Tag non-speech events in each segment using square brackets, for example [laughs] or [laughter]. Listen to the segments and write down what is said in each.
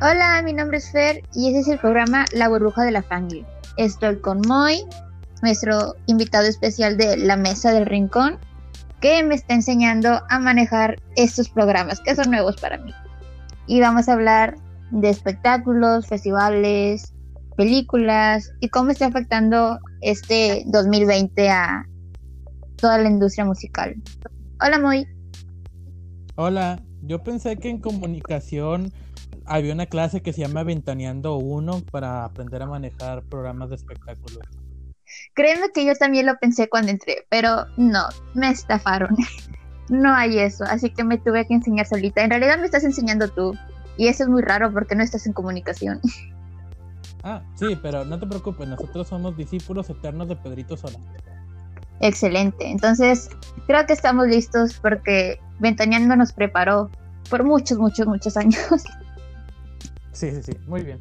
Hola, mi nombre es Fer y ese es el programa La burbuja de la Fangirl. Estoy con Moy, nuestro invitado especial de la Mesa del Rincón, que me está enseñando a manejar estos programas que son nuevos para mí. Y vamos a hablar de espectáculos, festivales, películas y cómo está afectando este 2020 a toda la industria musical. Hola, Moy. Hola, yo pensé que en comunicación había una clase que se llama Ventaneando 1 para aprender a manejar programas de espectáculos. Créeme que yo también lo pensé cuando entré, pero no, me estafaron. [laughs] no hay eso, así que me tuve que enseñar solita. En realidad me estás enseñando tú, y eso es muy raro porque no estás en comunicación. [laughs] ah, sí, pero no te preocupes, nosotros somos discípulos eternos de Pedrito Sola. Excelente, entonces creo que estamos listos porque Ventaneando nos preparó por muchos, muchos, muchos años. [laughs] Sí, sí, sí, muy bien.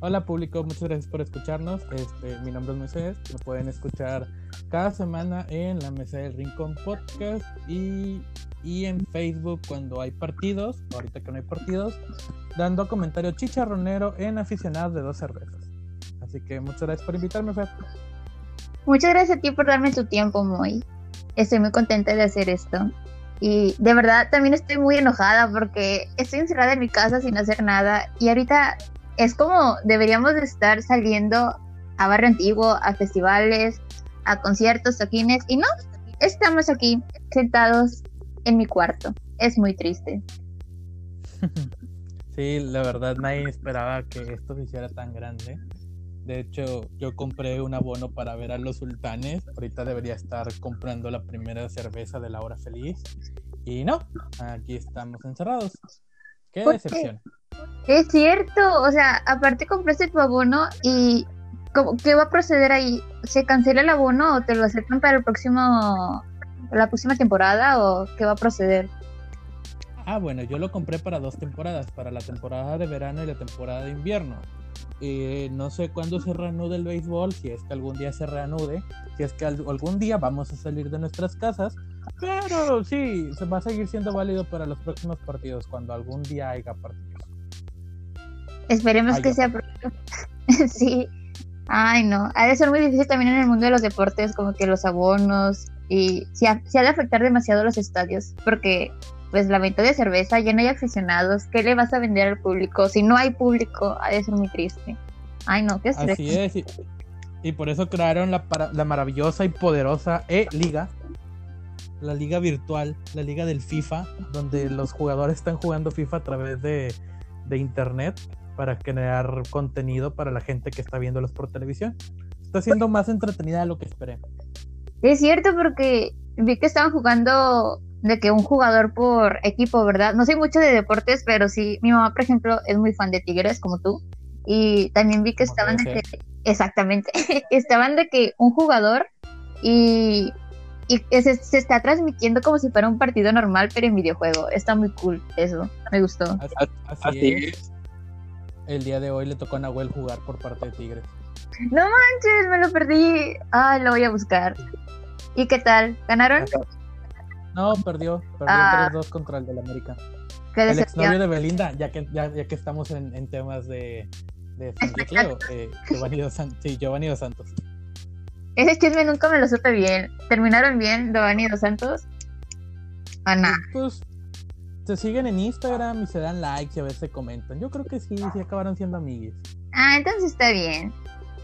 Hola público, muchas gracias por escucharnos. Este, mi nombre es Moisés. Me pueden escuchar cada semana en la Mesa del Rincón Podcast y, y en Facebook cuando hay partidos, ahorita que no hay partidos, dando comentario chicharronero en aficionados de dos cervezas. Así que muchas gracias por invitarme, Fer. Muchas gracias a ti por darme tu tiempo, Moy. Estoy muy contenta de hacer esto. Y de verdad también estoy muy enojada porque estoy encerrada en mi casa sin hacer nada. Y ahorita es como deberíamos de estar saliendo a barrio antiguo, a festivales, a conciertos, toquines. Y no, estamos aquí sentados en mi cuarto. Es muy triste. [laughs] Sí, la verdad nadie esperaba que esto se hiciera tan grande. De hecho, yo compré un abono para ver a los sultanes. Ahorita debería estar comprando la primera cerveza de la hora feliz. Y no, aquí estamos encerrados. Qué decepción. Es cierto, o sea, aparte compraste tu abono y ¿qué va a proceder ahí? ¿Se cancela el abono o te lo aceptan para el próximo, la próxima temporada o qué va a proceder? Ah, bueno, yo lo compré para dos temporadas, para la temporada de verano y la temporada de invierno. Eh, no sé cuándo se reanude el béisbol, si es que algún día se reanude, si es que algún día vamos a salir de nuestras casas, pero sí, se va a seguir siendo válido para los próximos partidos, cuando algún día haya partidos. Esperemos que sea pronto. [laughs] sí. Ay, no. Ha de ser muy difícil también en el mundo de los deportes, como que los abonos y se ha, ha de afectar demasiado los estadios, porque pues la venta de cerveza, ya no hay aficionados, ¿qué le vas a vender al público? Si no hay público, ha de ser muy triste. Ay, no, qué estrés. Así es, y, por eso crearon la, la maravillosa y poderosa E-Liga, la liga virtual, la liga del FIFA, donde los jugadores están jugando FIFA a través de, de internet para crear contenido para la gente que está viéndolos por televisión. Está siendo más entretenida de lo que esperé. Es cierto, porque vi que estaban jugando de que un jugador por equipo, ¿verdad? No sé mucho de deportes, pero sí, mi mamá, por ejemplo, es muy fan de Tigres, como tú. Y también vi que estaban de que, exactamente, [laughs] estaban de que un jugador y, y se, se, está transmitiendo como si fuera un partido normal, pero en videojuego. Está muy cool eso, me gustó. Así, es. El día de hoy le tocó a Nahuel jugar por parte de Tigres. No manches, me lo perdí. Ay, lo voy a buscar. ¿Y qué tal? ¿Ganaron? No, perdió. Perdió ah, 3-2 contra el del América. el exnovio de Belinda, ya que, ya, ya que estamos en, en, temas de, de franquiceo, eh, Giovanni, Dos Santos, sí, Giovanni Dos Santos. Ese chisme nunca me lo supe bien. ¿Terminaron bien Giovanni Dos Santos? ¿O no? Pues se siguen en Instagram y se dan likes y a veces se comentan. Yo creo que sí, sí acabaron siendo amigues. Ah, entonces está bien.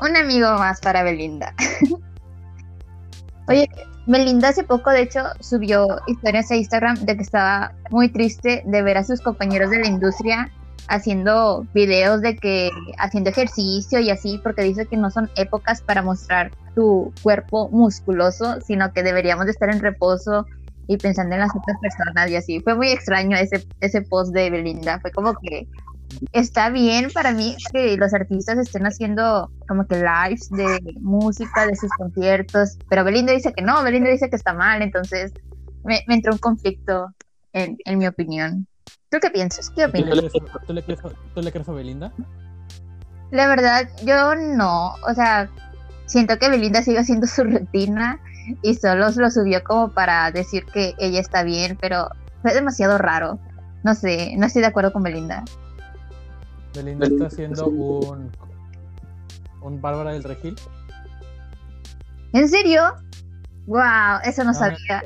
Un amigo más para Belinda. [laughs] Oye, Melinda hace poco, de hecho, subió historias a Instagram de que estaba muy triste de ver a sus compañeros de la industria haciendo videos de que haciendo ejercicio y así, porque dice que no son épocas para mostrar tu cuerpo musculoso, sino que deberíamos de estar en reposo y pensando en las otras personas y así. Fue muy extraño ese, ese post de Belinda, fue como que está bien para mí que los artistas estén haciendo como que lives de música, de sus conciertos, pero Belinda dice que no, Belinda dice que está mal, entonces me, entró un conflicto en, mi opinión. ¿Tú qué piensas? ¿Qué opinas? ¿Tú le, crees, a Belinda? La verdad, yo no, o sea, siento que Belinda sigue haciendo su rutina y solo lo subió como para decir que ella está bien, pero fue demasiado raro. No sé, no estoy de acuerdo con Belinda. Belinda está haciendo un, un Bárbara del Regil. ¿En serio? Wow, eso no, sabía.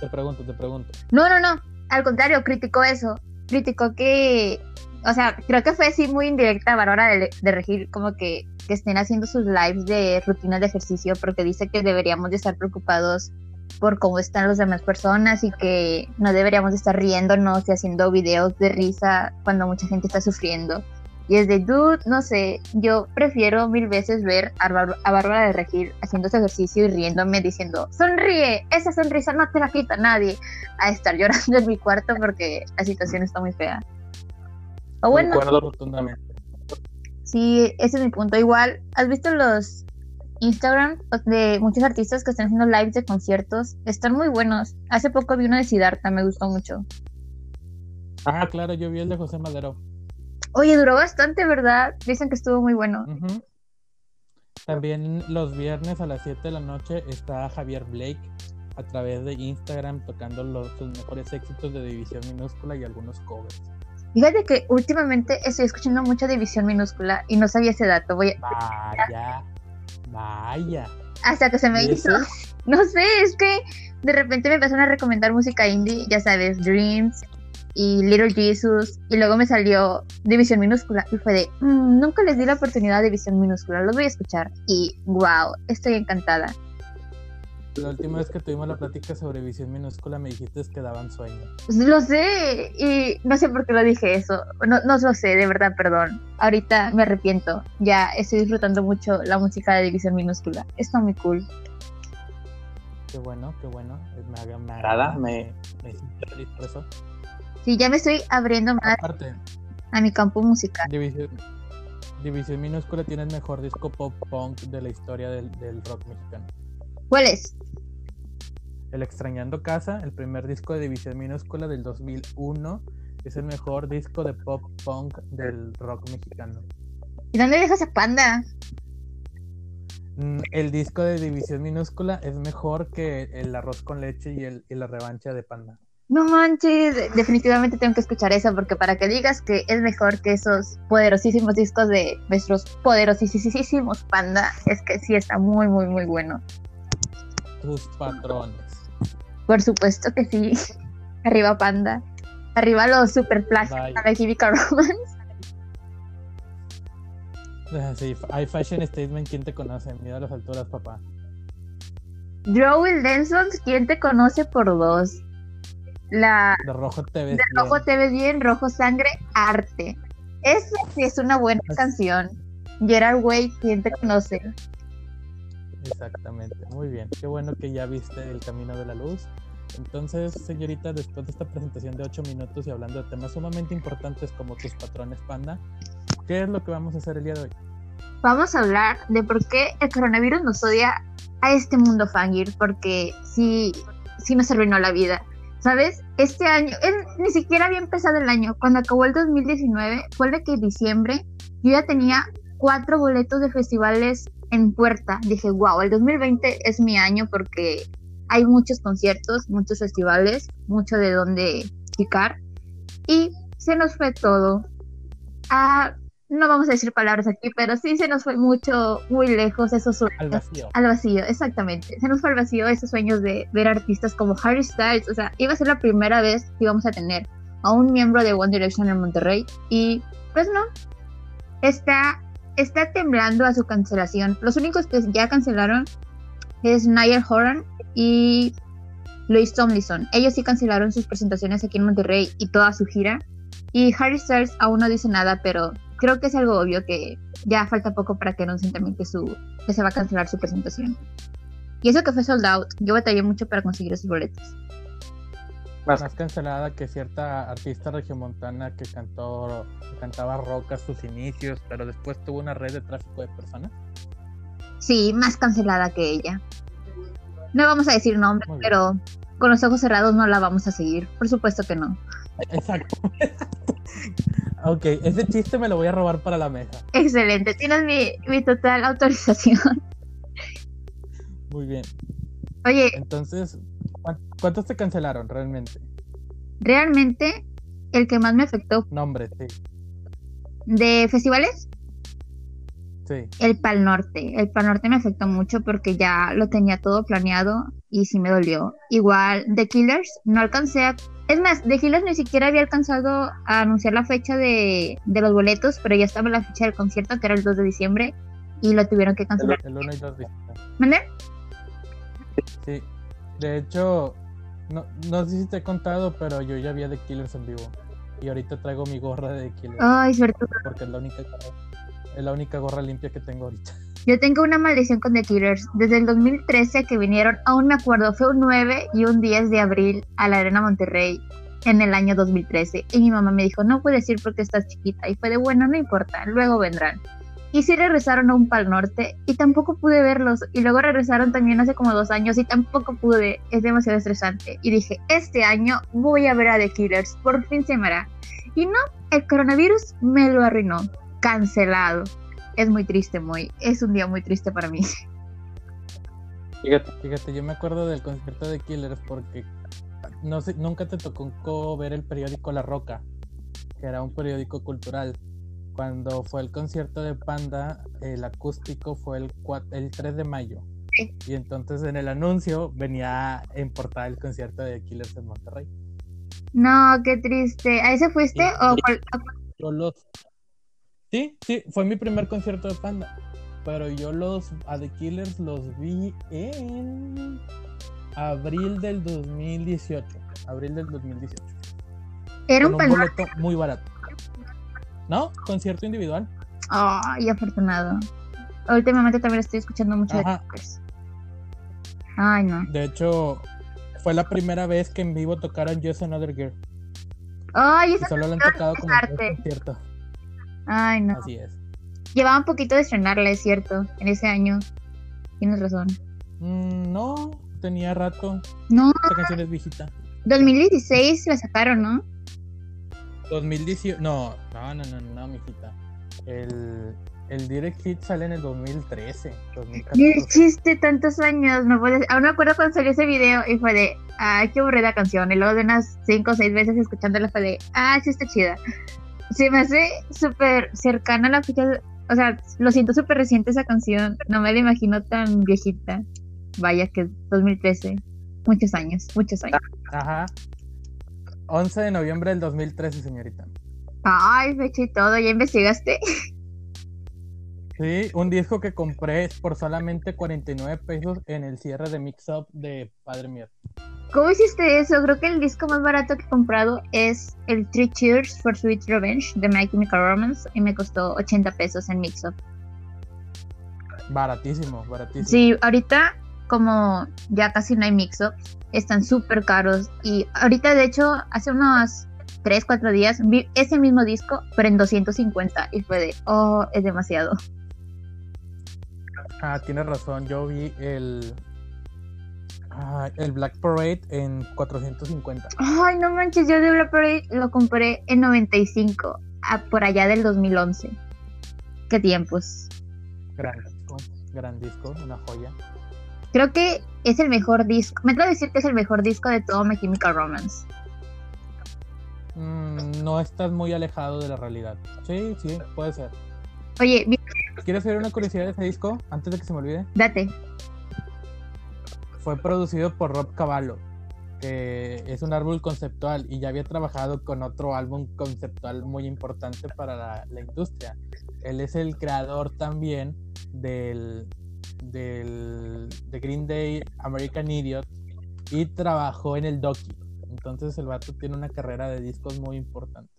Te, pregunto, te pregunto. No, no, no. Al contrario, criticó eso. Criticó que, o sea, creo que fue así muy indirecta Bárbara de, de Regil, como que, que estén haciendo sus lives de rutinas de ejercicio, porque dice que deberíamos de estar preocupados por cómo están las demás personas y que no deberíamos estar riéndonos y haciendo videos de risa cuando mucha gente está sufriendo. Y es de, dude, no sé, yo prefiero mil veces ver a, Bárbara de Regil haciendo ese ejercicio y riéndome diciendo, sonríe, esa sonrisa no te la quita nadie, a estar llorando en mi cuarto porque la situación está muy fea. O bueno, rotundamente. Sí, ese es mi punto. Igual, ¿has visto los Instagram de muchos artistas que están haciendo lives de conciertos. Están muy buenos. Hace poco vi uno de Siddhartha, me gustó mucho. Ah, claro, yo vi el de José Madero. Oye, duró bastante, ¿verdad? Dicen que estuvo muy bueno. También los viernes a las 7 de la noche está Javier Blake a través de Instagram tocando los, mejores éxitos de División Minúscula y algunos covers. Fíjate que últimamente estoy escuchando mucha División Minúscula y no sabía ese dato. Voy a... Vaya. Vaya. Hasta que se me hizo. [laughs] No sé, es que de repente me empezaron a recomendar música indie, ya sabes, Dreams y Little Jesus, y luego me salió División Minúscula y fue de, mm, nunca les di la oportunidad de División Minúscula, los voy a escuchar y wow, estoy encantada. La última vez que tuvimos la plática sobre visión minúscula me dijiste que daban sueño. Pues lo sé, y no sé por qué lo dije eso. No, no lo sé, de verdad, perdón. Ahorita me arrepiento. Ya estoy disfrutando mucho la música de división minúscula. Está muy cool. Qué bueno, qué bueno. Me, me agrada, me, me siento feliz por eso. Sí, ya me estoy abriendo más a mi campo musical. División, división minúscula tiene el mejor disco pop punk de la historia del, del rock mexicano. ¿Cuál es? El Extrañando Casa, el primer disco de División Minúscula del 2001, es el mejor disco de pop punk del rock mexicano. ¿Y dónde dejas a Panda? Mm, el disco de División Minúscula es mejor que el arroz con leche y, el, y la revancha de Panda. No manches, definitivamente tengo que escuchar eso porque para que digas que es mejor que esos poderosísimos discos de nuestros poderosísimos Panda, es que sí está muy, muy, muy bueno. Tus patrones. Por supuesto que sí. [laughs] Arriba Panda. Arriba los super flash de Romance. Ah, sí, hay Fashion Statement, ¿quién te conoce? Mira las alturas, papá. Joel Denson, ¿quién te conoce por dos? La... De rojo te ves de rojo te ves bien, rojo sangre, arte. Esa sí es una buena canción. Gerard Way, ¿quién te conoce? Exactamente, muy bien. Qué bueno que ya viste el camino de la luz. Entonces, señorita, después de esta presentación de 8 minutos y hablando de temas sumamente importantes como tus patrones panda, ¿qué es lo que vamos a hacer el día de hoy? Vamos a hablar de por qué el coronavirus nos odia a este mundo fangir, porque sí, sí nos arruinó la vida. ¿Sabes? Este año, ni siquiera había empezado el año. Cuando acabó el 2019, fue de que diciembre yo ya tenía cuatro boletos de festivales en puerta. Dije, wow, el 2020 es mi año porque hay muchos conciertos, muchos festivales, mucho de donde picar. Y se nos fue todo. Ah, no vamos a decir palabras aquí, pero sí se nos fue mucho, muy lejos esos sueños. Al vacío. Al vacío, exactamente. Se nos fue al vacío esos sueños de ver artistas como Harry Styles. O sea, iba a ser la primera vez que íbamos a tener a un miembro de One Direction en Monterrey. Y pues no. Está está temblando a su cancelación. Los únicos que ya cancelaron es Niall Horan y Louis Tomlinson. Ellos sí cancelaron sus presentaciones aquí en Monterrey y toda su gira. Y Harry Styles aún no dice nada, pero creo que es algo obvio que ya falta poco para que anuncien también que, su, que se va a cancelar su presentación. Y eso que fue sold out, yo batallé mucho para conseguir esos boletos más cancelada que cierta artista regiomontana que cantó cantaba rock a sus inicios, pero después tuvo una red de tráfico de personas. Sí, más cancelada que ella. No vamos a decir nombre, pero con los ojos cerrados no la vamos a seguir. Por supuesto que no. Exacto. [laughs] ok, ese chiste me lo voy a robar para la mesa. Excelente, tienes mi, mi total autorización. Muy bien. Oye. Entonces, ¿Cuántos te cancelaron realmente? Realmente, el que más me afectó. Nombre, sí. ¿De festivales? Sí. El Pal Norte. El Pal Norte me afectó mucho porque ya lo tenía todo planeado y sí me dolió. Igual, The Killers, no alcancé a... Es más, The Killers ni siquiera había alcanzado a anunciar la fecha de, de los boletos, pero ya estaba la fecha del concierto, que era el 2 de diciembre, y lo tuvieron que cancelar. El 1 y 2 visitas. ¿Mande? Sí. De hecho, no, no sé si te he contado, pero yo ya vi a The Killers en vivo. Y ahorita traigo mi gorra de The Killers. Ay, suerte. Porque es la única es la única gorra limpia que tengo ahorita. [laughs] Yo tengo una maldición con The Killers. Desde el 2013 que vinieron, aún me acuerdo, fue un 9 y un 10 de abril a la Arena Monterrey en el año 2013. Y mi mamá me dijo, no puedes ir porque estás chiquita. Y fue de, bueno, no importa, luego vendrán. Y sí regresaron a un Pal Norte y tampoco pude verlos. Y luego regresaron también hace como dos años y tampoco pude. Es demasiado estresante. Y dije, este año voy a ver a The Killers. Por fin se me. Y no, el coronavirus me lo arruinó. Cancelado. Es muy triste, muy. Es un día muy triste para mí. [laughs] Fíjate, fíjate, yo me acuerdo del concierto de Killers porque no sé, nunca te tocó ver el periódico La Roca, que era un periódico cultural. Cuando fue el concierto de Panda, el acústico fue el, el 3 de mayo. Y entonces en el anuncio venía en portada el concierto de Killers en Monterrey. No, qué triste. ¿A ese fuiste? o Yo los... Sí, sí, fue mi primer concierto de Panda. Pero yo los a The Killers los vi en abril del 2018. Abril del 2018. Era un, un boleto muy barato. ¿No? Concierto individual. Ay, afortunado. Últimamente también estoy escuchando mucho Ajá. de Killers. Ay, no. De hecho, fue la primera vez que en vivo tocaron Just Another Girl. Ay, Y esa solo lo han tocado como conciertos. Ay, no. Así es. Llevaba un poquito de estrenarla, es cierto, en ese año. Tienes razón. Mm, no, tenía rato. No, Esta canción es viejita. 2016 la sacaron, ¿no? 2018. No, no, no, no, no, mijita. El, el Direct Hit sale en el 2013. Qué 2014. chiste, tantos años. No puede... Aún me acuerdo cuando salió ese video y fue de, ay, qué aburrida canción. Y luego de unas 5 o 6 veces escuchándola fue de, ah, sí está chida. Se me hace súper cercana a la fecha. O sea, lo siento súper reciente esa canción. No me la imagino tan viejita. Vaya que es 2013. Muchos años, muchos años. Ajá. 11 de noviembre del 2013, señorita. Ay, fecha y todo, ¿ya investigaste? Sí, un disco que compré por solamente 49 pesos en el cierre de Mix Up de Padre Mío. ¿Cómo hiciste eso? Creo que el disco más barato que he comprado es el Three Cheers for Sweet Revenge de My Chemical Romance y me costó 80 pesos en Mixup. Baratísimo, baratísimo. Sí, ahorita como ya casi no hay Mixups, están súper caros y ahorita de hecho hace unos 3, 4 días vi ese mismo disco pero en 250 y fue de, oh, es demasiado. Ah, tienes razón, yo vi el ah, el Black Parade en 450. Ay, no manches, yo de Black Parade lo compré en 95, a- por allá del 2011. Qué tiempos. Gran disco, gran disco, una joya. Creo que es el mejor disco. Me atrevo a decir que es el mejor disco de todo My Chemical Romance. Mm, no estás muy alejado de la realidad. Sí, sí, puede ser. Oye, vi- ¿Quieres saber una curiosidad de ese disco? Antes de que se me olvide. date. Fue producido por Rob Cavallo, que es un álbum conceptual y ya había trabajado con otro álbum conceptual muy importante para la, la industria. Él es el creador también del, del de Green Day, American Idiot y trabajó en el Doki. Entonces el vato tiene una carrera de discos muy importante.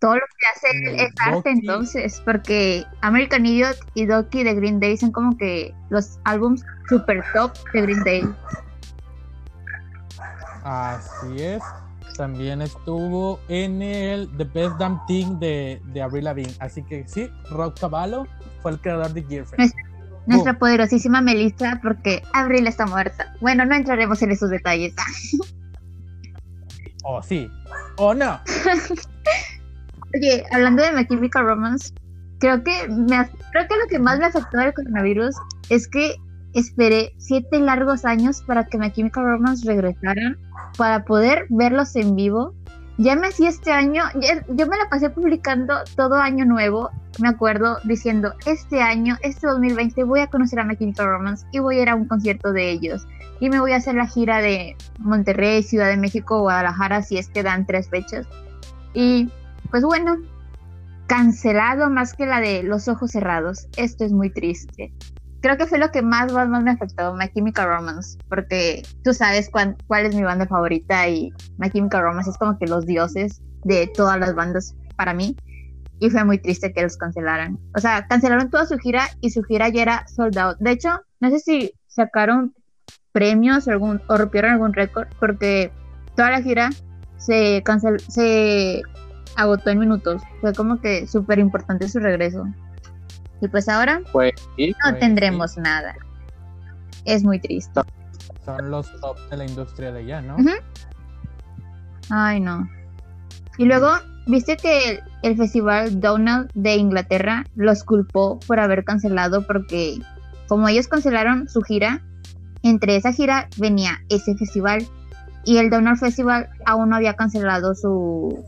Todo lo que hace En el es arte entonces, porque American Idiot y Doki de Green Day son como que los álbums super top de Green Day. Así es. También estuvo en el The Best Damn Thing de, de Avril Lavigne. Así que sí, Rob Cavallo fue el creador de Gearfriend. Nuestra poderosísima Melissa, porque Abril está muerta. Bueno, no entraremos en esos detalles. [laughs] O sí, o no. [laughs] Oye, hablando de My Chemical Romance, creo que, me, creo que lo que más me afectó del coronavirus es que esperé siete largos años para que My Chemical Romance regresaran, para poder verlos en vivo ya me hacía este año, yo me la pasé publicando todo año nuevo, me acuerdo, diciendo, este año, este 2020 voy a conocer a My Chemical Romance y voy a ir a un concierto de ellos. Y me voy a hacer la gira de Monterrey, Ciudad de México, Guadalajara, si es que dan tres fechas. Y pues bueno, cancelado más que la de los ojos cerrados. Esto es muy triste creo que fue lo que más, más, me afectó, My Chemical Romance, porque tú sabes cuál, cuál es mi banda favorita y My Chemical Romance es como que los dioses de todas las bandas para mí. Y fue muy triste que los cancelaran. O sea, cancelaron toda su gira y su gira ya era sold out. De hecho, no sé si sacaron premios o, algún, o rompieron algún récord, porque toda la gira se, cancel, se agotó en minutos. Fue como que súper importante su regreso. Y pues ahora pues, no pues, tendremos nada. Es muy triste. Son los top de la industria de allá, ¿no? Ay, no. Y luego, ¿viste que el, festival Donald de Inglaterra los culpó por haber cancelado? Porque como ellos cancelaron su gira, entre esa gira venía ese festival y el Donald Festival aún no había cancelado su,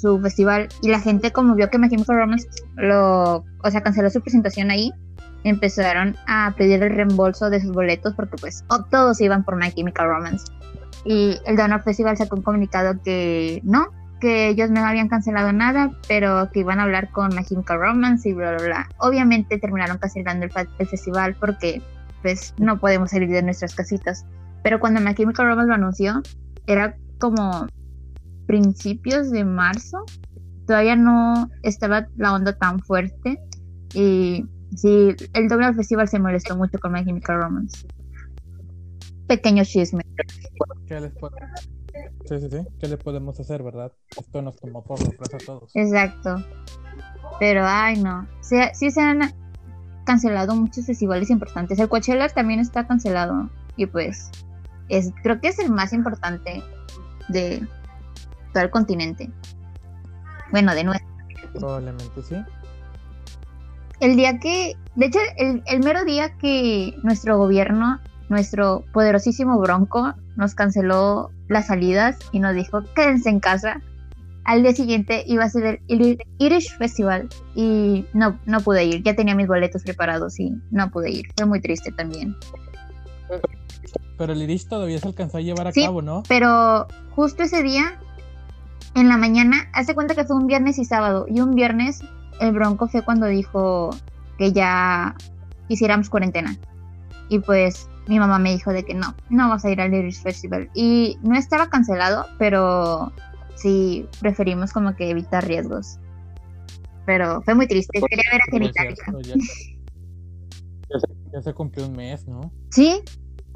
su festival y la gente como vio que My Chemical Romance lo, o sea, canceló su presentación ahí, empezaron a pedir el reembolso de sus boletos porque pues todos iban por My Chemical Romance. Y el Donor Festival sacó un comunicado que no, que ellos no habían cancelado nada, pero que iban a hablar con My Chemical Romance y bla, bla, bla. Obviamente terminaron cancelando el, el festival porque pues no podemos salir de nuestras casitas. Pero cuando My Chemical Romance lo anunció, era como principios de marzo. Todavía no estaba la onda tan fuerte. Y sí, el doble festival se molestó mucho con My Chemical Romance. Pequeño chisme. ¿Qué les, sí, sí, sí. ¿Qué le podemos hacer, verdad? Esto nos tomó por sorpresa a todos. Exacto. Pero, ay, no. sí se han cancelado muchos festivales importantes. El Coachella también está cancelado. Y pues, es, creo que es el más importante de, el continente. Bueno, de nuevo. Probablemente sí. El día que, de hecho, el, el mero día que nuestro gobierno, nuestro poderosísimo Bronco, nos canceló las salidas y nos dijo quédense en casa. Al día siguiente iba a ser el Irish Festival y no, no pude ir. Ya tenía mis boletos preparados y no pude ir. Fue muy triste también. Pero el Irish todavía se alcanzó a llevar a cabo, ¿no? Pero justo ese día en la mañana, hace cuenta que fue un viernes y sábado, y un viernes el Bronco fue cuando dijo que ya hiciéramos cuarentena. Y pues mi mamá me dijo de que no, no vas a ir al Irish Festival. Y no estaba cancelado, pero sí preferimos como que evitar riesgos. Pero fue muy triste, quería ver a Genitalica. Ya, [laughs] ya, se cumplió un mes, ¿no? Sí,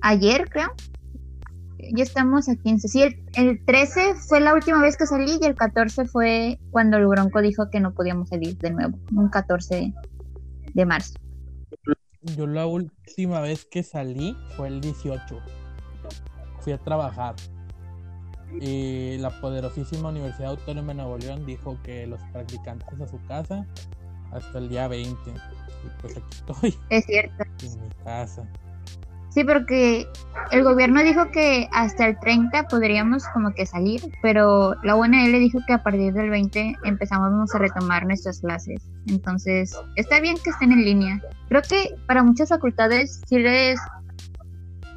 ayer creo ya estamos a 15. Sí, el, 13 fue la última vez que salí y el 14 fue cuando el Bronco dijo que no podíamos salir de nuevo, un 14 de marzo. Yo la última vez que salí fue el 18. Fui a trabajar. Y la poderosísima Universidad Autónoma de Nuevo León dijo que los practicantes a su casa hasta el día 20. Y pues aquí estoy. Es cierto. En mi casa. Sí, porque el gobierno dijo que hasta el 30 podríamos como que salir, pero la UNL dijo que a partir del 20 empezamos a retomar nuestras clases. Entonces, está bien que estén en línea. Creo que para muchas facultades sí les,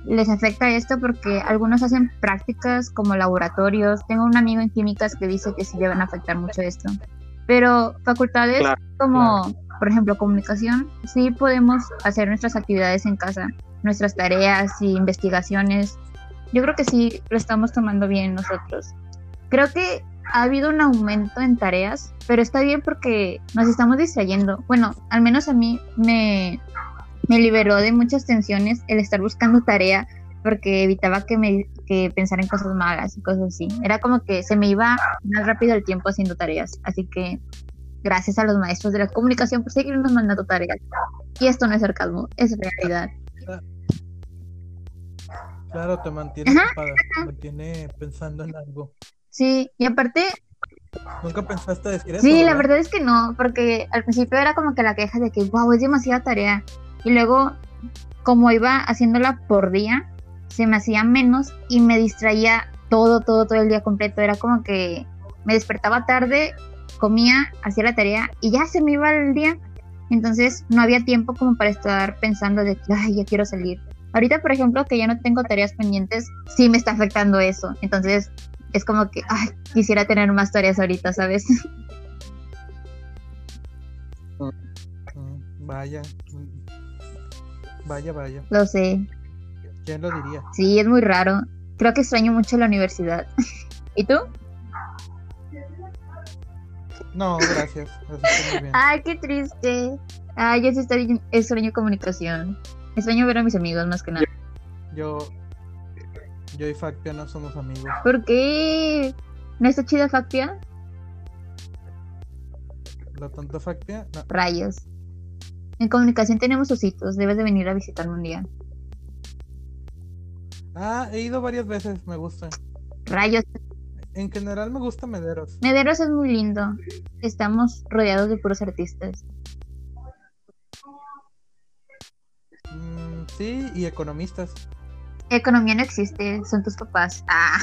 les afecta esto porque algunos hacen prácticas como laboratorios. Tengo un amigo en químicas que dice que sí le van a afectar mucho esto. Pero facultades como, por ejemplo, comunicación, sí podemos hacer nuestras actividades en casa nuestras tareas y investigaciones. Yo creo que sí lo estamos tomando bien nosotros. Creo que ha habido un aumento en tareas, pero está bien porque nos estamos distrayendo. Bueno, al menos a mí me, me liberó de muchas tensiones el estar buscando tarea porque evitaba que me que pensara en cosas malas y cosas así. Era como que se me iba más rápido el tiempo haciendo tareas. Así que gracias a los maestros de la comunicación por seguirnos mandando tareas. Y esto no es sarcasmo, es realidad. Claro, te mantiene ocupada, te mantiene pensando en algo. Sí, y aparte... ¿Nunca pensaste decir eso? Sí, la verdad es que no, porque al principio era como que la queja de que, wow, es demasiada tarea. Y luego, como iba haciéndola por día, se me hacía menos y me distraía todo, todo, todo el día completo. Era como que me despertaba tarde, comía, hacía la tarea y ya se me iba el día. Entonces no había tiempo como para estar pensando de que, ay, ya quiero salir. Ahorita, por ejemplo, que ya no tengo tareas pendientes, sí me está afectando eso. Entonces es como que, ay, quisiera tener más tareas ahorita, ¿sabes? [laughs] Mm, vaya, mm, vaya, vaya. Lo sé. ¿Quién lo diría? Sí, es muy raro. Creo que extraño mucho la universidad. [laughs] ¿Y tú? No, gracias. Muy bien. [laughs] Ay, qué triste. Ay, yo sí estoy, extraño comunicación. Extraño ver a mis amigos más que nada. Yo, yo y Factia no somos amigos. ¿Por qué? ¿No está chida Factia? La tonta Factia, no. Rayos. En comunicación tenemos ositos. Debes de venir a visitarme un día. Ah, he ido varias veces, me gusta. Rayos. En general me gusta Mederos. Mederos es muy lindo. Estamos rodeados de puros artistas. Sí, y economistas. Economía no existe, son tus papás. Ah,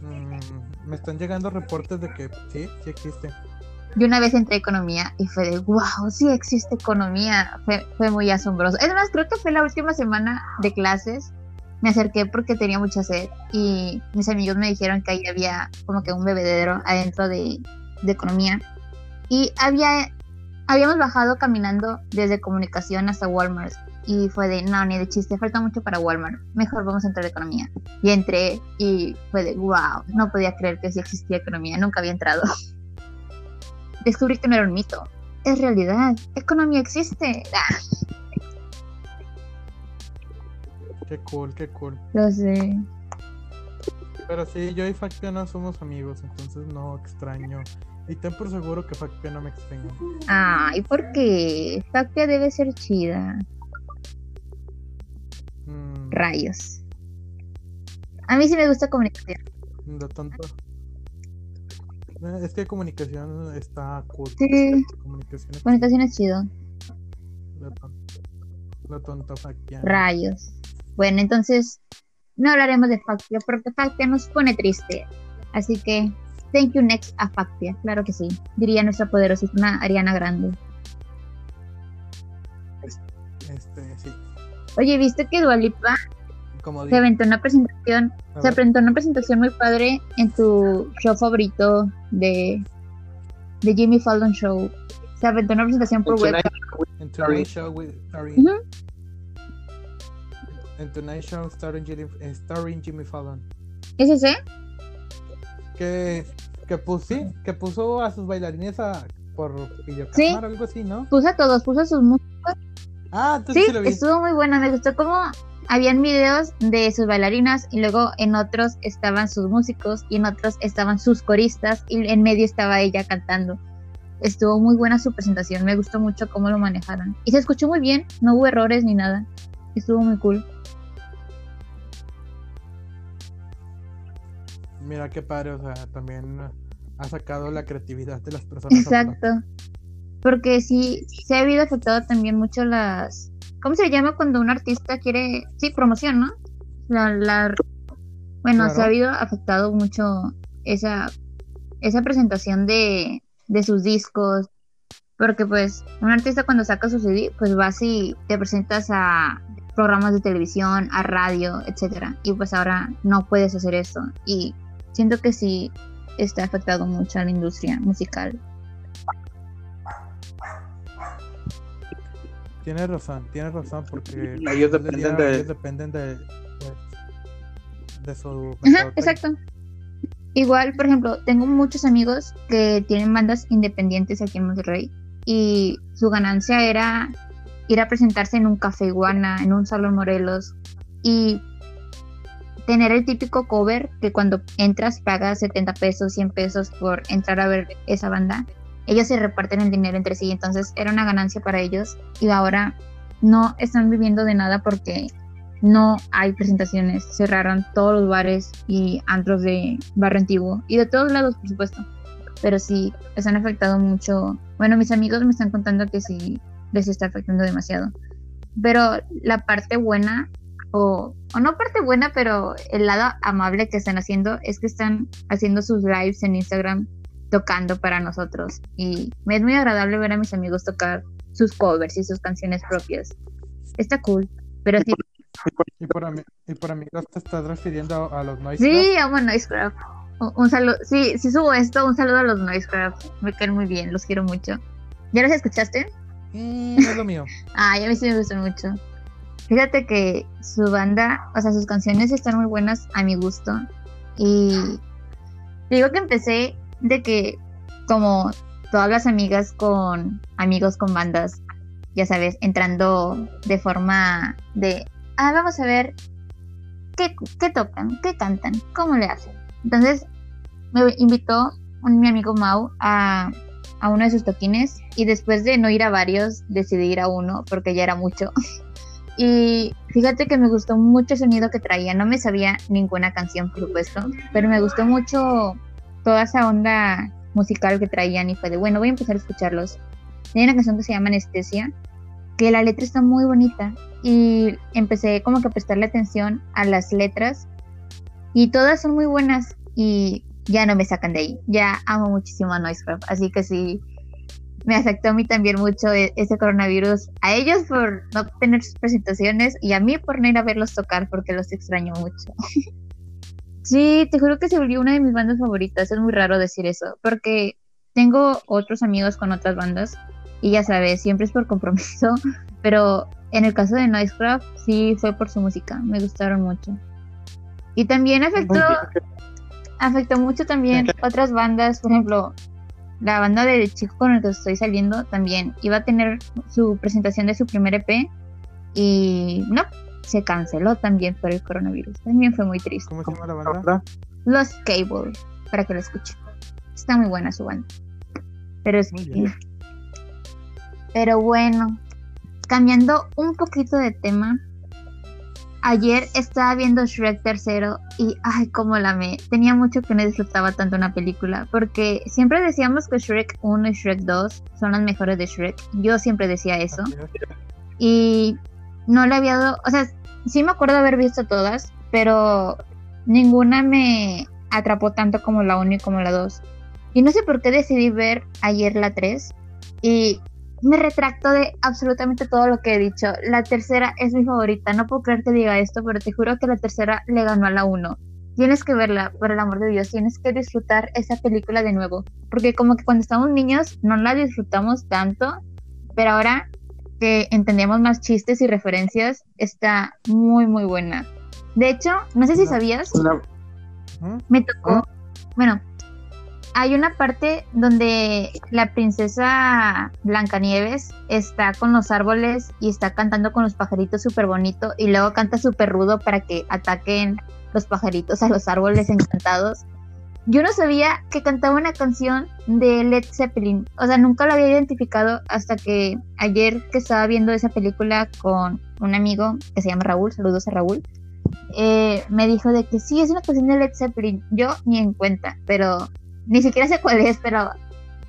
Mm, me están llegando reportes de que sí, sí existe. yo una vez entré a economía y fue de wow, sí existe economía. Fue, fue muy asombroso. Es más, creo que fue la última semana de clases. Me acerqué porque tenía mucha sed y mis amigos me dijeron que ahí había como que un bebedero adentro de, de economía. Y había, habíamos bajado caminando desde comunicación hasta Walmart. Y fue de, no, ni de chiste, falta mucho para Walmart. Mejor vamos a entrar a economía. Y entré y fue de, wow, no podía creer que sí existía economía, nunca había entrado. [laughs] Descubrí que no era un mito, es realidad. Economía existe. Ah, Qué cool, qué cool. [laughs] lo sé. Pero sí, yo y Factia no somos amigos, entonces no extraño. Y ten por seguro que Factia no me extraña. Ay, ¿por qué? Factia debe ser chida. Mm, Rayos. A mí sí me gusta comunicación. lo tonto. Eh, Es que comunicación está cool. Sí. Comunicación es Comunicación es chido. lo tonto. Lo tonto Factia. Rayos. Bueno, entonces no hablaremos de Factia porque Factia nos pone triste. Así que, thank you next a Factia. Claro que sí. Diría nuestra poderosísima Ariana Grande. Este, sí. Oye, ¿viste que Dualipa se aventó una presentación? Se presentó una presentación muy padre en tu show favorito de, de Jimmy Fallon Show. Se aventó una presentación por web. en Tonight Show with Ujú. En Tonight Show starring Jimmy, starring Jimmy Fallon. ¿Es ese? Que, que, pus- sí, que puso a sus bailarines a, por videocámara Sí. o algo así, ¿no? Puso a todos, puso a sus músicos. Ah, entonces Sí, sí, lo vi. estuvo muy buena. Me gustó cómo habían videos de sus bailarinas y luego en otros estaban sus músicos y en otros estaban sus coristas y en medio estaba ella cantando. Estuvo muy buena su presentación, me gustó mucho cómo lo manejaron. Y se escuchó muy bien, no hubo errores ni nada. Estuvo muy cool. Mira qué padre, o sea, también ha sacado la creatividad de las personas. Exacto. Porque sí, se ha habido afectado también mucho las... ¿Cómo se llama cuando un artista quiere... Sí, promoción, ¿no? La, la- Bueno, se ha habido afectado mucho esa, esa presentación de, de sus discos. Porque pues un artista cuando saca su CD, pues vas y te presentas a programas de televisión, a radio, etcétera. Y pues ahora no puedes hacer eso. Y siento que sí está afectado mucho a la industria musical. Tienes razón, tienes razón, porque Ellos dependen día, de- ellos dependen de, de, de su Ajá, exacto. Igual, por ejemplo, tengo muchos amigos que tienen bandas independientes aquí en Monterrey y su ganancia era ir a presentarse en un café iguana, en un salón Morelos y tener el típico cover que cuando entras pagas 70 pesos, 100 pesos por entrar a ver esa banda. Ellos se reparten el dinero entre sí, entonces era una ganancia para ellos y ahora no están viviendo de nada porque no hay presentaciones. Cerraron todos los bares y antros de barrio antiguo y de todos lados, por supuesto. Pero sí, les han afectado mucho. Bueno, mis amigos me están contando que sí les está afectando demasiado. Pero la parte buena o, o no parte buena, pero el lado amable que están haciendo es que están haciendo sus lives en Instagram tocando para nosotros. Y me es muy agradable ver a mis amigos tocar sus covers y sus canciones propias. Está cool, pero sí. Y por, ami- y por amigos te estás refiriendo a los Noise Sí, amo Noisecraft. Un, un saludo, sí, si subo esto, un saludo a los Noisecraft. Me caen muy bien, los quiero mucho. ¿Ya los escuchaste? Mm, no es lo mío. [laughs] Ay, a mí sí me gustan mucho. Fíjate que su banda, o sea, sus canciones están muy buenas a mi gusto. Y digo que empecé de que, como todas las amigas con amigos con bandas, ya sabes, entrando de forma de, ah, vamos a ver qué, tocan, qué cantan, cómo le hacen. Entonces, me invitó un, mi amigo Mau a uno de sus toquines y después de no ir a varios, decidí ir a uno porque ya era mucho. [laughs] Y fíjate que me gustó mucho el sonido que traía. No me sabía ninguna canción, por supuesto, pero me gustó mucho toda esa onda musical que traían y fue de, bueno, voy a empezar a escucharlos. Hay una canción que se llama Anestesia, que la letra está muy bonita y empecé como que a prestarle atención a las letras y todas son muy buenas y ya no me sacan de ahí. Ya amo muchísimo a Noisecraft, así que sí, me afectó a mí también mucho e- ese coronavirus. A ellos por no tener sus presentaciones y a mí por no ir a verlos tocar porque los extraño mucho. [laughs] sí, te juro que se volvió una de mis bandas favoritas. Es muy raro decir eso porque tengo otros amigos con otras bandas y ya sabes, siempre es por compromiso, [laughs] pero en el caso de Noisecraft sí fue por su música, me gustaron mucho. Y también afectó, afectó mucho también otras bandas, por ejemplo, la banda del chico con el que estoy saliendo también iba a tener su presentación de su primer EP y no, se canceló también por el coronavirus. También fue muy triste. ¿Cómo se llama la banda? Los Cable, para que lo escuchen. Está muy buena su banda. Pero es Muy bien. Pero bueno, cambiando un poquito de tema. Ayer estaba viendo Shrek tercero y ay, cómo la amé. Tenía mucho que no disfrutaba tanto una película porque siempre decíamos que Shrek 1 y Shrek 2 son las mejores de Shrek. Yo siempre decía eso y no le había dado, o sea, sí me acuerdo de haber visto todas, pero ninguna me atrapó tanto como la 1 y como la 2. Y no sé por qué decidí ver ayer la 3 y me retracto de absolutamente todo lo que he dicho. La tercera es mi favorita, no puedo creer que diga esto, pero te juro que la tercera le ganó a la 1. Tienes que verla, por el amor de Dios, tienes que disfrutar esa película de nuevo, porque como que cuando estamos niños no la disfrutamos tanto, pero ahora que entendemos más chistes y referencias, está muy, muy buena. De hecho, no sé si sabías, ¿Mm? me tocó, bueno, hay una parte donde la princesa Blancanieves está con los árboles y está cantando con los pajaritos súper bonito y luego canta súper rudo para que ataquen los pajaritos a los árboles encantados. Yo no sabía que cantaba una canción de Led Zeppelin, o sea, nunca lo había identificado hasta que ayer que estaba viendo esa película con un amigo que se llama Raúl, saludos a Raúl, eh, me dijo de que sí, es una canción de Led Zeppelin. Yo ni en cuenta, pero ni siquiera sé cuál es, pero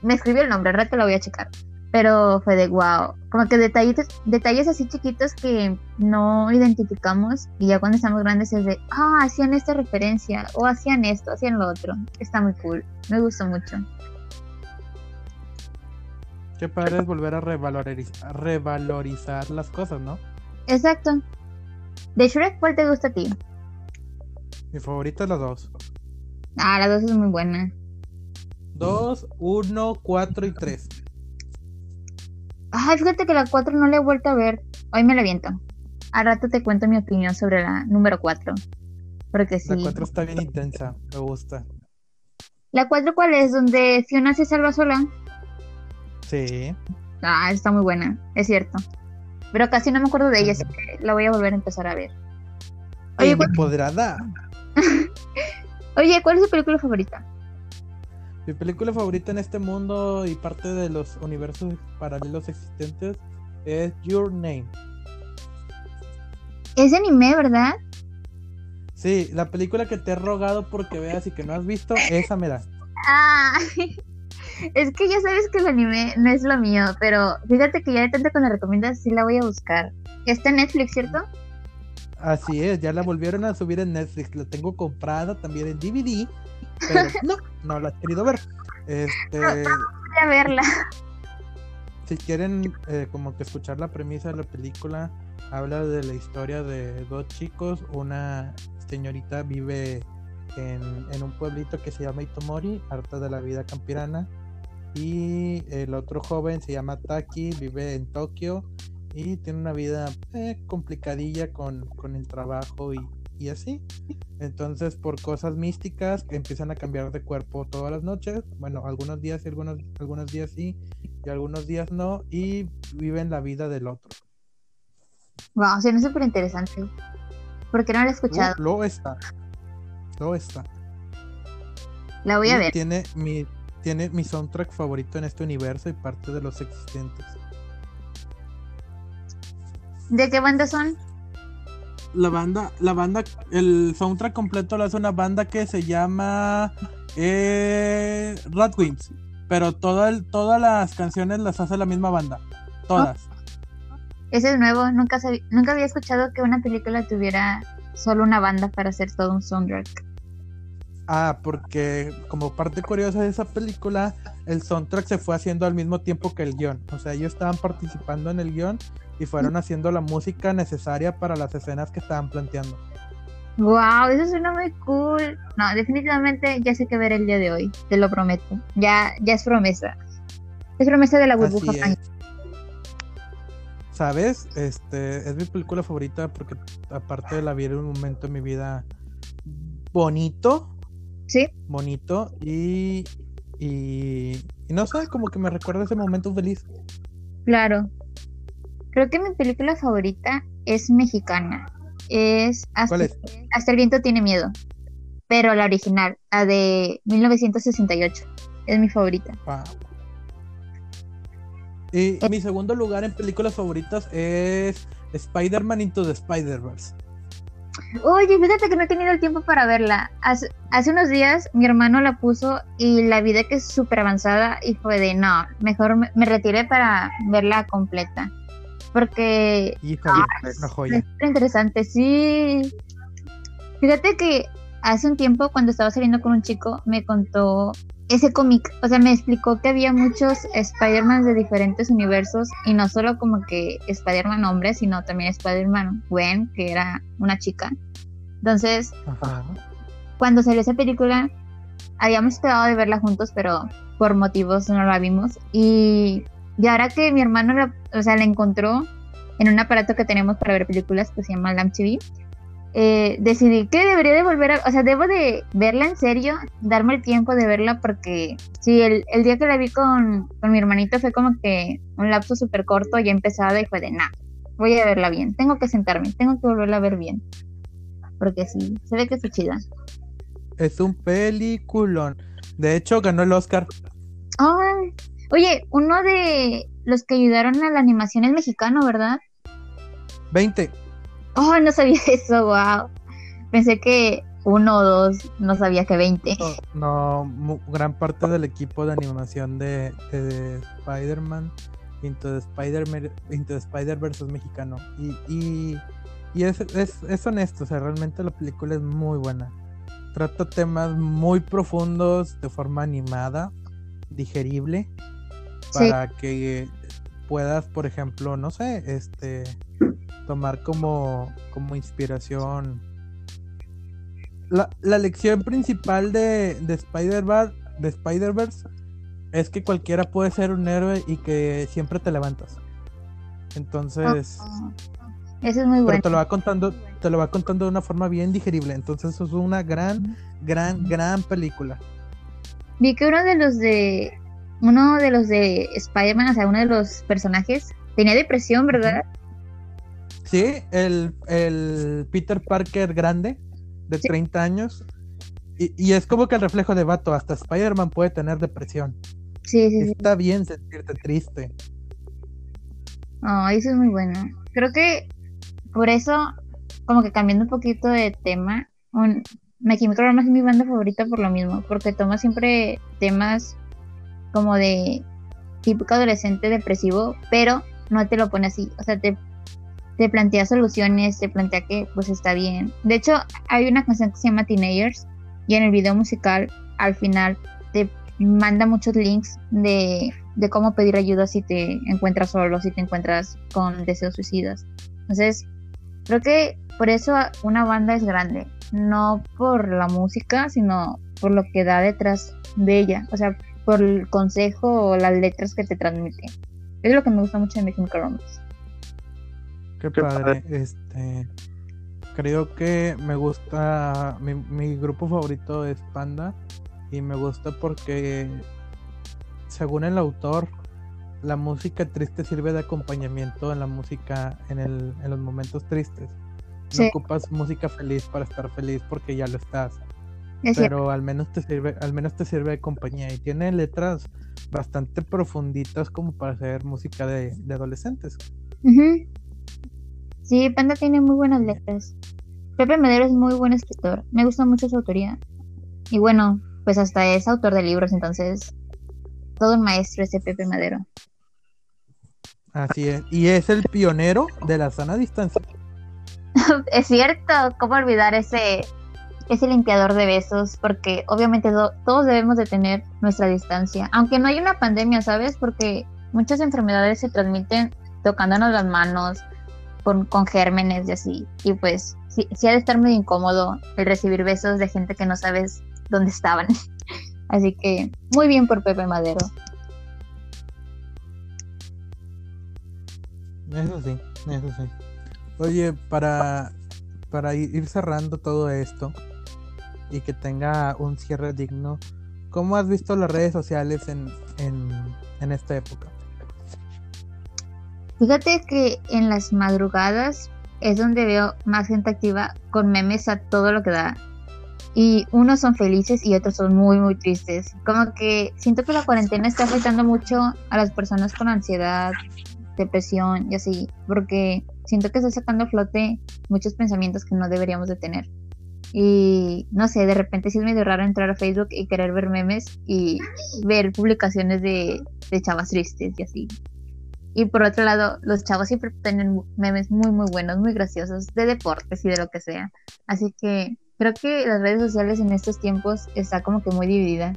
me escribió el nombre, al rato lo voy a checar. Pero fue de wow, como que detallitos, detalles así chiquitos que no identificamos y ya cuando estamos grandes es de, ah, hacían esta referencia o hacían esto, hacían lo otro. Está muy cool, me gustó mucho. Qué padre es volver a revalorizar, revalorizar las cosas, ¿no? Exacto. De Shrek, ¿cuál te gusta a ti? Mi favorita es la 2. Ah, la dos es muy buena. 2, 1, 4 y 3. Ay, fíjate que la 4 no la he vuelto a ver. Hoy me la viento. Al rato te cuento mi opinión sobre la número 4. Porque sí. La 4 está bien intensa, me gusta. ¿La 4 cuál es? ¿Donde Fiona se salva sola? Sí. Ah, está muy buena, es cierto. Pero casi no me acuerdo de ella, así que la voy a volver a empezar a ver. Oye, ¿cuál, [laughs] oye, ¿cuál es tu película favorita? Mi película favorita en este mundo y parte de los universos paralelos existentes es Your Name. Es anime, ¿verdad? Sí, la película que te he rogado porque veas y que no has visto, [laughs] esa me da. Ah, [laughs] es que ya sabes que el anime no es lo mío, pero fíjate que ya de tanto que me recomiendas, sí la voy a buscar. Está en Netflix, ¿cierto? Así es, ya la volvieron a subir en Netflix. La tengo comprada también en DVD, pero no, no la he querido ver. Este, Voy a verla. si quieren eh, como que escuchar la premisa de la película, habla de la historia de dos chicos. Una señorita vive en, en un pueblito que se llama Itomori, harta de la vida campirana. Y el otro joven se llama Taki, vive en Tokio y tiene una vida eh, complicadilla con, con el trabajo y, y así. Entonces, por cosas místicas, empiezan a cambiar de cuerpo todas las noches. Bueno, algunos días y algunos, algunos días sí, y algunos días no, y viven la vida del otro. Wow, suena súper interesante. ¿Por qué no la he escuchado? Uh, lo está. Lo está. La voy a ver. Tiene mi, tiene mi soundtrack favorito en este universo y parte de los existentes. ¿De qué banda son? La banda, la banda, el soundtrack completo lo hace una banda que se llama eh, Radwimps, pero todo el- todas las canciones las hace la misma banda, todas. Ese es nuevo. Nunca, sabí- nunca había escuchado que una película tuviera solo una banda para hacer todo un soundtrack. Ah, porque como parte curiosa de esa película, el soundtrack se fue haciendo al mismo tiempo que el guion. O sea, ellos estaban participando en el guion y fueron haciendo la música necesaria para las escenas que estaban planteando. Wow, eso suena muy cool. No, definitivamente ya sé que ver el día de hoy, te lo prometo. Ya, ya es promesa. Es promesa de la burbuja. Es. ¿Sabes? Este es mi película favorita porque aparte de la vi en un momento en mi vida bonito, Sí, bonito y, y, y no sé, como que me recuerda ese momento feliz. claro. Creo que mi película favorita es mexicana. Es Hasta, ¿Cuál es? Hasta el viento tiene miedo. Pero la original, la de 1968. Es mi favorita. Wow. Y mi segundo lugar en películas favoritas es Spider-Man Into the Spider-Verse. Oye, fíjate que no he tenido el tiempo para verla. Hace, hace unos días mi hermano la puso y la vi de que es súper avanzada y fue de no, mejor me, me retiré para verla completa. Porque Híjole, Ah, una joya. es interesante, sí. Fíjate que hace un tiempo cuando estaba saliendo con un chico me contó ese cómic, o sea, me explicó que había muchos Spider-Man de diferentes universos y no solo como que Spider-Man hombre, sino también Spider-Man Gwen, que era una chica. Entonces, Ajá. cuando salió esa película, habíamos esperado de verla juntos, pero por motivos no la vimos. Y, y ahora que mi hermano la, o sea, la encontró en un aparato que tenemos para ver películas que se llama Lamp TV, eh, decidí que debería de volver a, o sea, debo de verla en serio, darme el tiempo de verla porque sí, el, el día que la vi con, con mi hermanito fue como que un lapso súper corto, ya empezado y fue de nada, voy a verla bien, tengo que sentarme, tengo que volverla a ver bien. Porque sí, se ve que está chida. Es un peliculón. De hecho, ganó el Oscar. Ay, oye, uno de los que ayudaron a la animación es mexicano, ¿verdad? 20. Oh, no sabía [laughs] eso, wow. Pensé que uno o dos, no sabía que 20. No, mu- gran parte del equipo de animación de, de Spider-Man Into Spider-Verse es mexicano. Y, y, y es, es, es honesto, o sea, realmente la película es muy buena. Trata temas muy profundos de forma animada, digerible, Sí. para que puedas, por ejemplo, no sé, este tomar como, como inspiración. La, la lección principal de, de Spider-Verse de Spider-Verse es que cualquiera puede ser un héroe y que siempre te levantas. Entonces, Eso es muy pero bueno. te lo va contando, te lo va contando de una forma bien digerible. Entonces, eso es una gran, gran, gran película. Vi que uno de los de. Uno de los de Spider-Man, o sea, uno de los personajes, tenía depresión, ¿verdad? Sí, el, el Peter Parker grande, de Sí. 30 años. Y, y es como que el reflejo de vato, hasta Spider-Man puede tener depresión. Sí, sí, sí. Está bien sentirte triste. Oh, eso es muy bueno. Creo que por eso, como que cambiando un poquito de tema, un, My Chemical Romance es mi banda favorita por lo mismo, porque toma siempre temas como de típico adolescente depresivo, pero no te lo pone así. O sea, te, te plantea soluciones, te plantea que pues está bien. De hecho, hay una canción que se llama Teenagers y en el video musical al final te manda muchos links de, cómo pedir ayuda si te encuentras solo, si te encuentras con deseos suicidas. Entonces, creo que por eso una banda es grande, no por la música, sino por lo que da detrás de ella, o sea, por el consejo o las letras que te transmite. Es lo que me gusta mucho de. Qué padre. Este, creo que me gusta, mi, mi grupo favorito es Panda y me gusta porque, según el autor, la música triste sirve de acompañamiento en la música en, el, en los momentos tristes. No ocupas música feliz para estar feliz porque ya lo estás. pero al menos te sirve, al menos te sirve de compañía y tiene letras bastante profunditas como para hacer música de, adolescentes. Sí, Panda tiene muy buenas letras. Pepe Medero es muy buen escritor. Me gusta mucho su autoría. Y bueno, pues hasta es autor de libros, entonces todo un maestro ese Pepe Madero. Así es. Y es el pionero de la sana distancia. [laughs] es cierto, ¿cómo olvidar ese, ese limpiador de besos? Porque obviamente todos debemos de tener nuestra distancia. Aunque no hay una pandemia, ¿sabes? Porque muchas enfermedades se transmiten tocándonos las manos, con, con gérmenes y así. Y pues sí, sí ha de estar muy incómodo el recibir besos de gente que no sabes dónde estaban. [laughs] Así que muy bien por Pepe Madero. Eso sí, eso sí. Oye, para, para ir cerrando todo esto y que tenga un cierre digno, ¿cómo has visto las redes sociales en, en, en esta época? Fíjate que en las madrugadas es donde veo más gente activa con memes a todo lo que da. Y unos son felices y otros son muy, muy tristes. Como que siento que la cuarentena está afectando mucho a las personas con ansiedad, depresión y así, porque siento que está sacando a flote muchos pensamientos que no deberíamos de tener. Y no sé, de repente sí es medio raro entrar a Facebook y querer ver memes y ver publicaciones de, de chavas tristes y así. Y por otro lado, los chavos siempre tienen memes muy, muy buenos, muy graciosos, de deportes y de lo que sea. Así que creo que las redes sociales en estos tiempos está como que muy dividida.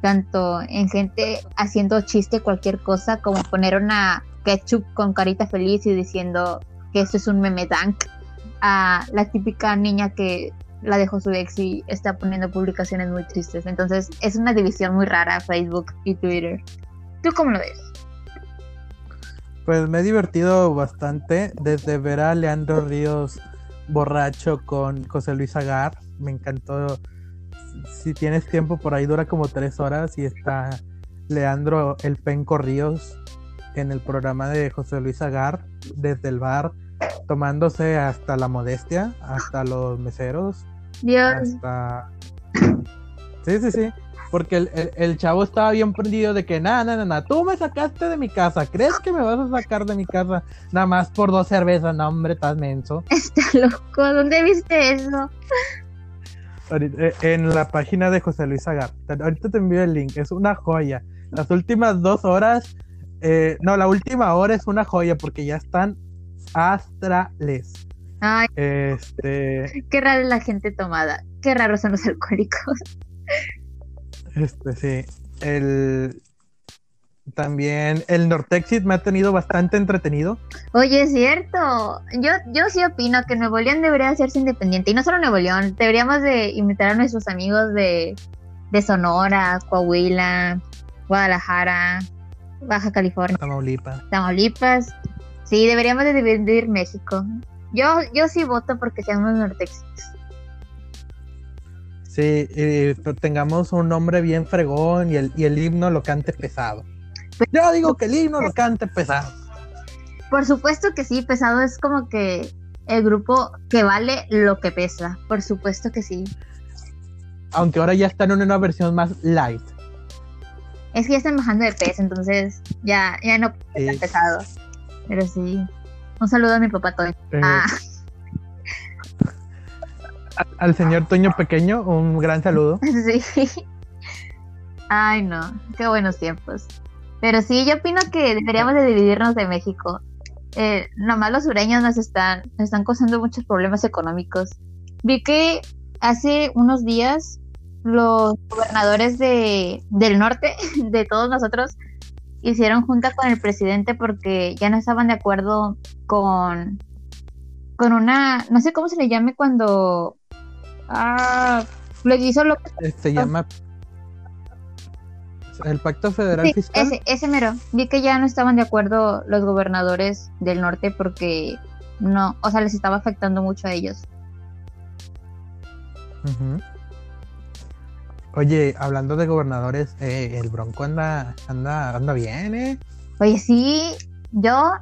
Tanto en gente haciendo chiste cualquier cosa, como poner una ketchup con carita feliz y diciendo que esto es un meme dank, a la típica niña que la dejó su ex y está poniendo publicaciones muy tristes. Entonces es una división muy rara Facebook y Twitter. ¿Tú cómo lo ves? Pues me he divertido bastante desde ver a Leandro Ríos borracho con José Luis Agar. Me encantó. Si tienes tiempo por ahí dura como tres horas y está Leandro El Penco Ríos en el programa de José Luis Agar desde el bar tomándose hasta la modestia, hasta los meseros. Dios. Hasta... Sí, sí, sí. Porque el, chavo estaba bien prendido de que, nada, nada, nada, tú me sacaste de mi casa, ¿crees que me vas a sacar de mi casa nada más por dos cervezas? No, hombre, estás menso. [laughs] Está loco, ¿dónde viste eso? Eh, en la página de José Luis Agar. Ahorita te envío el link, es una joya. Las últimas dos horas, eh, no, la última hora es una joya porque ya están astrales. Ay, este... qué rara es la gente tomada, qué raros son los alcohólicos. Este, sí. El. También el Nortexit me ha tenido bastante entretenido. Oye, es cierto. Yo, yo sí opino que Nuevo León debería hacerse independiente. Y no solo Nuevo León, deberíamos de invitar a nuestros amigos de, de Sonora, Coahuila, Guadalajara, Baja California. Tamaulipas. Tamaulipas. Sí, deberíamos de dividir México. Yo, yo sí voto porque seamos Nortexits. Sí, tengamos un nombre bien fregón y el, y el himno lo cante pesado. Pues, Yo digo que el himno lo cante pesado. Por supuesto que sí, pesado es como que el grupo que vale lo que pesa. Por supuesto que sí. Aunque ahora ya están en una versión más light. Es que ya están bajando de peso, entonces ya, ya no es pesado. Pero sí. Un saludo a mi papá Toy. Eh, ah al señor Toño Pequeño, un gran saludo. [laughs] Sí. Ay, no, qué buenos tiempos. Pero sí, yo opino que deberíamos de dividirnos de México. eh, nomás los sureños nos están, nos están causando muchos problemas económicos. Vi que hace unos días los gobernadores de, del norte, [laughs] de todos nosotros, hicieron junta con el presidente porque ya no estaban de acuerdo con, con una, no sé cómo se le llame cuando ah, hizo lo Se llama el Pacto Federal Sí, Fiscal. ese, ese mero. Vi que ya no estaban de acuerdo los gobernadores del norte porque no, o sea, les estaba afectando mucho a ellos. Oye, hablando de gobernadores, eh, el Bronco anda, anda, anda bien, ¿eh? Oye, sí, yo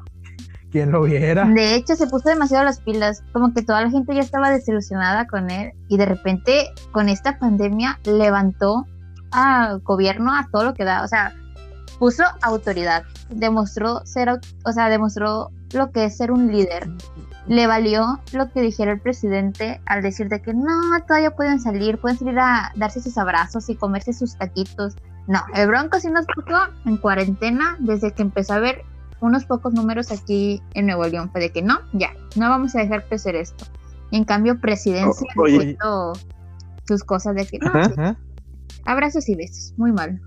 ¿Quién lo viera? De hecho, se puso demasiado las pilas, como que toda la gente ya estaba desilusionada con él y de repente con esta pandemia levantó al gobierno a todo lo que da, o sea, puso autoridad, demostró ser, o sea, demostró lo que es ser un líder. Le valió lo que dijera el presidente al decir de que no, todavía pueden salir, pueden salir a darse sus abrazos y comerse sus taquitos. No, el Bronco sí nos puso en cuarentena desde que empezó a ver unos pocos números aquí en Nuevo León. Fue de que no, ya, no vamos a dejar crecer esto. Y en cambio, presidencia O- oye. puso sus cosas de que no, Ajá, sí, ajá. abrazos y besos, muy mal.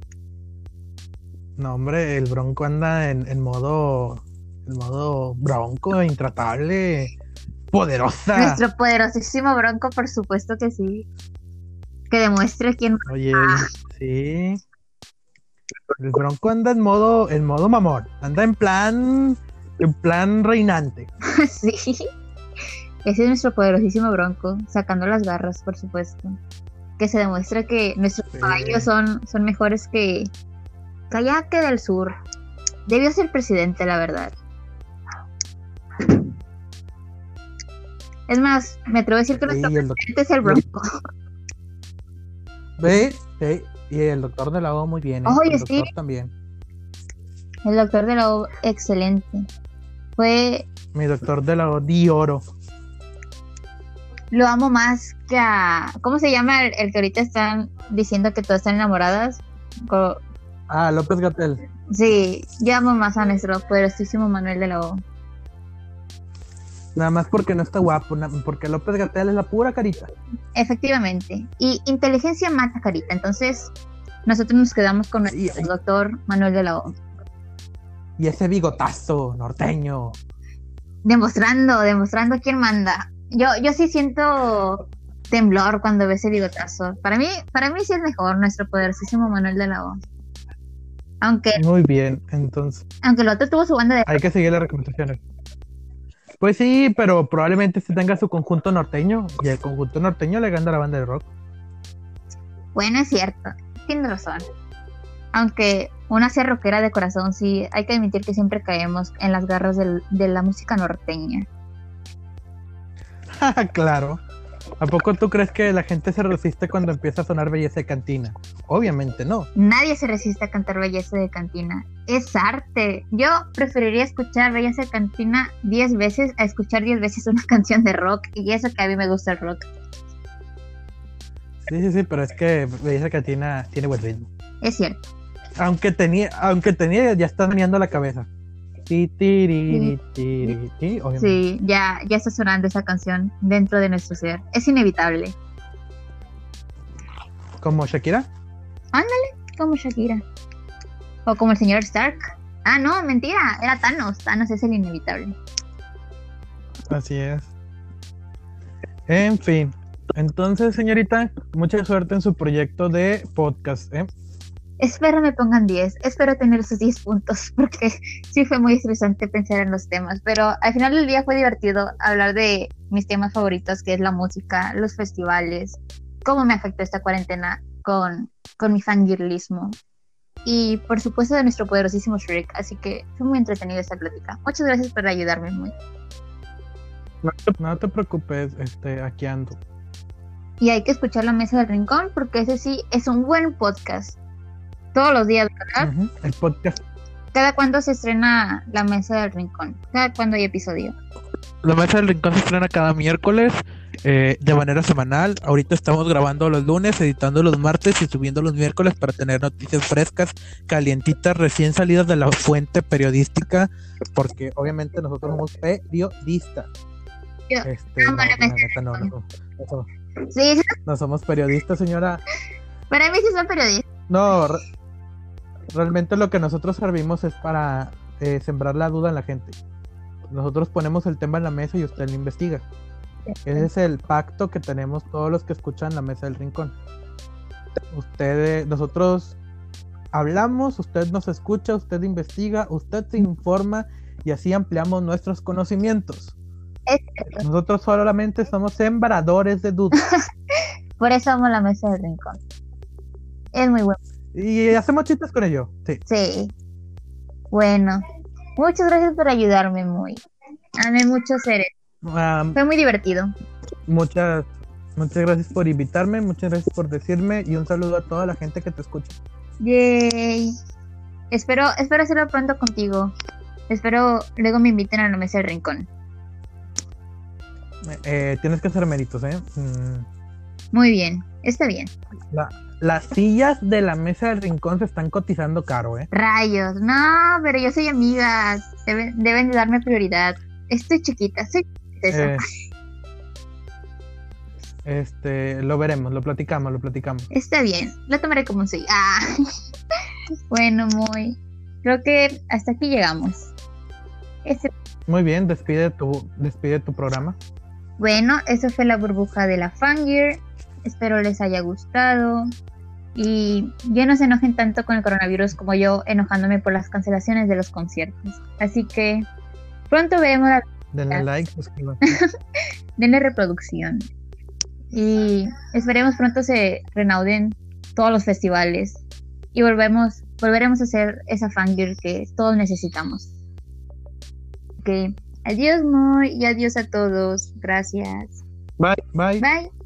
No, hombre, el Bronco anda en, en modo, en modo Bronco, intratable, poderosa. Nuestro poderosísimo Bronco, por supuesto que sí. Que demuestre quién Oye, sí. El Bronco anda en modo, en modo mamón. Anda en plan, en plan reinante. [laughs] sí. Ese es nuestro poderosísimo Bronco, sacando las garras, por supuesto. Que se demuestra que nuestros Sí. caballos son, son mejores que Cayate del Sur. Debió ser presidente, la verdad. Es más, me atrevo a decir que Sí, nuestro el presidente es el Bronco. [laughs] Ve, sí, y el doctor de la O muy bien. ¿eh? Oye, el doctor sí. también. El doctor de la O, excelente. Fue, Mi doctor de la O di oro. lo amo más que a... ¿Cómo se llama el, el que ahorita están diciendo que todas están enamoradas? Co- Ah, López Gatel. Sí, yo amo más a nuestro poderosísimo Manuel de la O. Nada más porque no está guapo, porque López Gatel es la pura carita. Efectivamente. Y inteligencia mata carita. Entonces, nosotros nos quedamos con el doctor Manuel de la O. Y ese bigotazo norteño. Demostrando, demostrando quién manda. Yo, yo sí siento temblor cuando ve ese bigotazo. Para mí, para mí sí es mejor nuestro poderosísimo Manuel de la O. Aunque, Muy bien, entonces aunque el otro tuvo su banda de hay que seguir las recomendaciones. Pues sí, pero probablemente se tenga su conjunto norteño y el conjunto norteño le gana a la banda de rock. Bueno, es cierto, tiene razón. Aunque una sea rockera de corazón, sí, hay que admitir que siempre caemos en las garras del- de la música norteña. [laughs] claro. ¿A poco tú crees que la gente se resiste cuando empieza a sonar belleza de cantina? Obviamente no. Nadie se resiste a cantar Belleza de Cantina. Es arte. Yo preferiría escuchar Belleza de Cantina 10 veces a escuchar 10 veces una [laughs] canción de rock. Y eso que a mí me gusta el rock. Sí, sí, sí, pero es que belleza de cantina tiene buen ritmo. Es cierto. Aunque tenía, aunque tenía, ya está meneando la cabeza. Sí, ya, ya está sonando esa canción dentro de nuestro ser. Es inevitable. Como Shakira. Como Shakira. O como el señor Stark. Ah, no, mentira. Era Thanos. Thanos es el inevitable. Así es. En fin. Entonces, señorita, mucha suerte en su proyecto de podcast, ¿eh? Espero me pongan 10. Espero tener esos 10 puntos. [laughs] Porque sí fue muy estresante pensar en los temas. Pero al final del día fue divertido hablar de mis temas favoritos, que es la música, los festivales, cómo me afectó esta cuarentena con, con mi fangirlismo. Y por supuesto de nuestro poderosísimo Shrek. Así que fue muy entretenida esta plática. Muchas gracias por ayudarme muy. No te, no te preocupes, este, aquí ando. Y hay que escuchar la mesa del rincón porque ese sí es un buen podcast. Todos los días, ¿verdad? El podcast. ¿Cada cuándo se estrena la mesa del rincón? ¿Cada cuándo hay episodio? La mesa del rincón se estrena cada miércoles eh, de manera semanal. Ahorita estamos grabando los lunes, editando los martes y subiendo los miércoles para tener noticias frescas, calientitas, recién salidas de la fuente periodística, porque obviamente nosotros somos periodistas. Este, no, no, no, somos periodistas, señora. Para mí sí son periodistas. No, realmente lo que nosotros servimos es para eh, sembrar la duda en la gente. Nosotros ponemos el tema en la mesa y usted lo investiga. Ese es el pacto que tenemos todos los que escuchan la mesa del rincón. Ustedes, nosotros hablamos, usted nos escucha, usted investiga, usted se informa y así ampliamos nuestros conocimientos. Nosotros solamente somos sembradores de dudas. [laughs] Por eso amo la mesa del rincón. Es muy bueno. Y hacemos chistes con ello. Sí. Sí. Bueno, muchas gracias por ayudarme, muy. Amé mucho ser Fue muy divertido. Muchas, muchas gracias por invitarme, muchas gracias por decirme y un saludo a toda la gente que te escucha. Yay. Espero, espero hacerlo pronto contigo. Espero luego me inviten a la mesa del rincón. Eh, tienes que hacer méritos, ¿eh? Mm. Muy bien, está bien. las sillas de la mesa del rincón se están cotizando caro, ¿eh? Rayos, no, pero yo soy. Deben, deben de darme prioridad. Estoy chiquita, soy eh, este, lo veremos, lo platicamos, lo platicamos. Está bien, lo tomaré como soy. Ah. [laughs] bueno, muy. Creo que hasta aquí llegamos. Este muy bien, despide tu, despide tu programa. Bueno, eso fue la burbuja de la Fangir. Espero les haya gustado. Y ya no se enojen tanto con el coronavirus como yo enojándome por las cancelaciones de los conciertos. Así que pronto veremos la... Denle [laughs] like, Denle reproducción. Y esperemos pronto se renauden todos los festivales. Y volvemos, volveremos a hacer esa fangirl que todos necesitamos. Ok. Adiós, Moy, y adiós a todos. Gracias. Bye, bye. Bye.